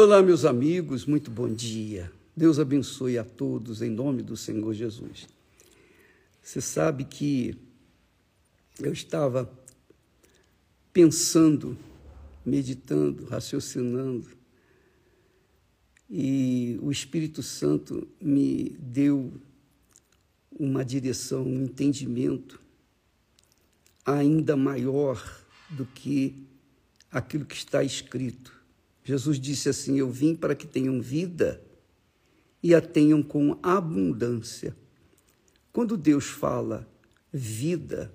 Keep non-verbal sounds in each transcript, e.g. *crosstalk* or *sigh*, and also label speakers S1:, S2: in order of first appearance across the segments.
S1: Olá, meus amigos, muito bom dia. Deus abençoe a todos em nome do Senhor Jesus. Você sabe que eu estava pensando, meditando, raciocinando, e o Espírito Santo me deu uma direção, um entendimento ainda maior do que aquilo que está escrito. Jesus disse assim: Eu vim para que tenham vida e a tenham com abundância. Quando Deus fala vida,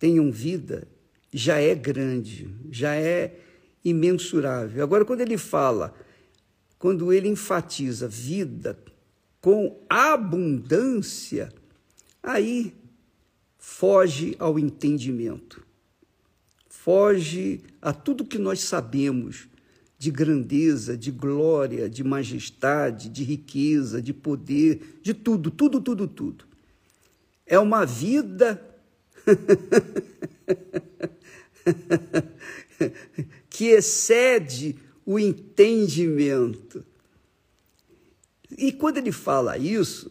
S1: tenham vida, já é grande, já é imensurável. Agora, quando ele fala, quando ele enfatiza vida com abundância, aí foge ao entendimento, foge a tudo que nós sabemos de grandeza, de glória, de majestade, de riqueza, de poder, de tudo, tudo, tudo, tudo. É uma vida *laughs* que excede o entendimento. E quando ele fala isso,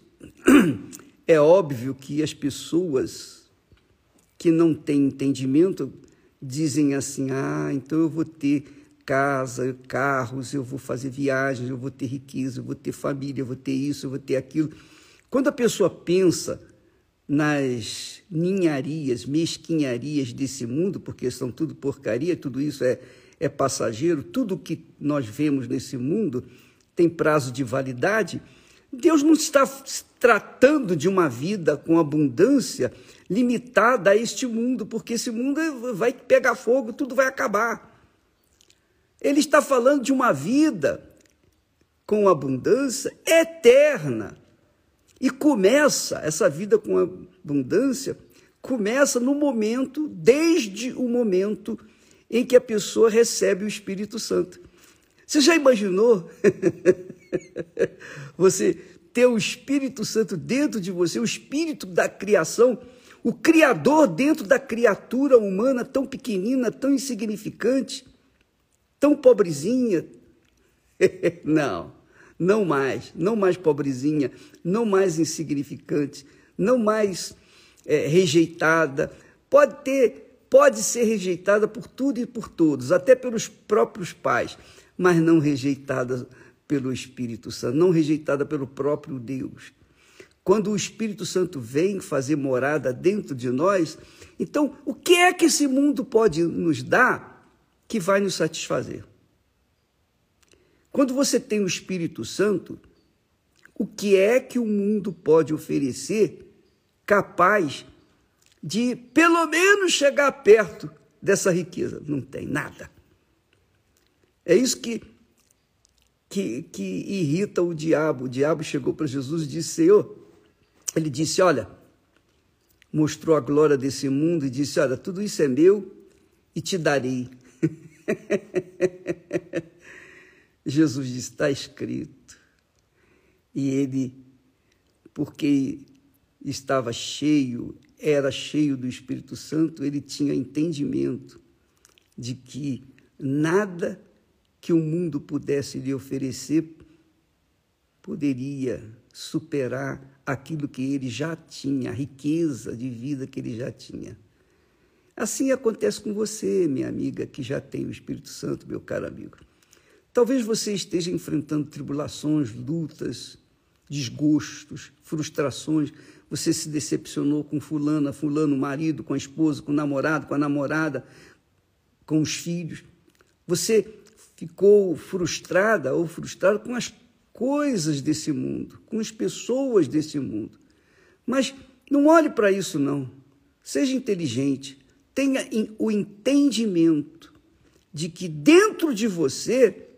S1: é óbvio que as pessoas que não têm entendimento dizem assim: ah, então eu vou ter casa, carros, eu vou fazer viagens, eu vou ter riqueza, eu vou ter família, eu vou ter isso, eu vou ter aquilo. Quando a pessoa pensa nas ninharias, mesquinharias desse mundo, porque são tudo porcaria, tudo isso é, é passageiro, tudo que nós vemos nesse mundo tem prazo de validade. Deus não está tratando de uma vida com abundância limitada a este mundo, porque esse mundo vai pegar fogo, tudo vai acabar. Ele está falando de uma vida com abundância eterna. E começa, essa vida com abundância, começa no momento, desde o momento em que a pessoa recebe o Espírito Santo. Você já imaginou *laughs* você ter o Espírito Santo dentro de você, o Espírito da criação, o Criador dentro da criatura humana tão pequenina, tão insignificante? Tão pobrezinha. *laughs* não, não mais, não mais pobrezinha, não mais insignificante, não mais é, rejeitada. Pode ter, pode ser rejeitada por tudo e por todos, até pelos próprios pais, mas não rejeitada pelo Espírito Santo, não rejeitada pelo próprio Deus. Quando o Espírito Santo vem fazer morada dentro de nós, então o que é que esse mundo pode nos dar que vai nos satisfazer. Quando você tem o Espírito Santo, o que é que o mundo pode oferecer capaz de, pelo menos, chegar perto dessa riqueza? Não tem nada. É isso que, que, que irrita o diabo. O diabo chegou para Jesus e disse: Senhor, ele disse: Olha, mostrou a glória desse mundo e disse: Olha, tudo isso é meu e te darei. *laughs* Jesus diz: está escrito. E ele, porque estava cheio, era cheio do Espírito Santo, ele tinha entendimento de que nada que o mundo pudesse lhe oferecer poderia superar aquilo que ele já tinha, a riqueza de vida que ele já tinha. Assim acontece com você, minha amiga, que já tem o Espírito Santo, meu caro amigo. Talvez você esteja enfrentando tribulações, lutas, desgostos, frustrações. Você se decepcionou com fulana, fulano, marido, com a esposa, com o namorado, com a namorada, com os filhos. Você ficou frustrada ou frustrado com as coisas desse mundo, com as pessoas desse mundo. Mas não olhe para isso, não. Seja inteligente tenha o entendimento de que dentro de você,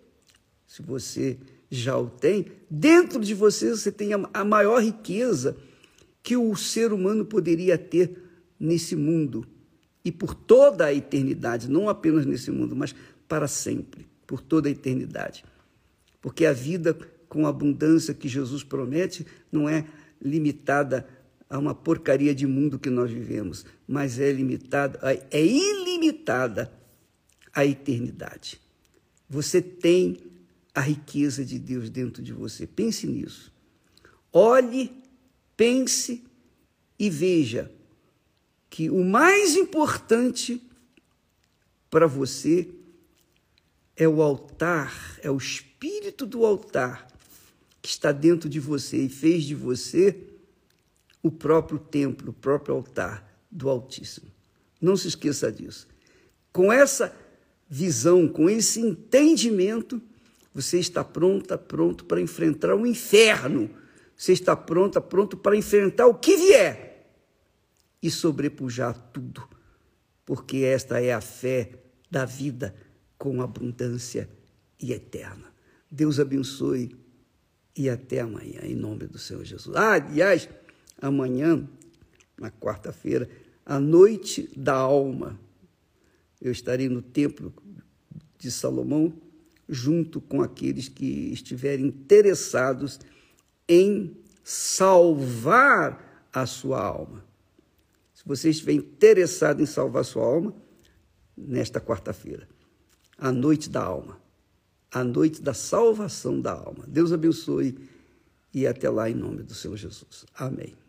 S1: se você já o tem, dentro de você você tem a maior riqueza que o ser humano poderia ter nesse mundo e por toda a eternidade, não apenas nesse mundo, mas para sempre, por toda a eternidade. Porque a vida com abundância que Jesus promete não é limitada a uma porcaria de mundo que nós vivemos, mas é limitada, é ilimitada a eternidade. Você tem a riqueza de Deus dentro de você. Pense nisso. Olhe, pense e veja que o mais importante para você é o altar, é o espírito do altar que está dentro de você e fez de você o próprio templo, o próprio altar do Altíssimo. Não se esqueça disso. Com essa visão, com esse entendimento, você está pronta, pronto para enfrentar o inferno. Você está pronta, pronto para enfrentar o que vier e sobrepujar tudo, porque esta é a fé da vida com abundância e eterna. Deus abençoe e até amanhã, em nome do Senhor Jesus. Ah, aliás, amanhã, na quarta-feira, a noite da alma, eu estarei no templo de Salomão, junto com aqueles que estiverem interessados em salvar a sua alma. Se você estiver interessado em salvar a sua alma, nesta quarta-feira, a noite da alma, a noite da salvação da alma. Deus abençoe e até lá em nome do Senhor Jesus. Amém.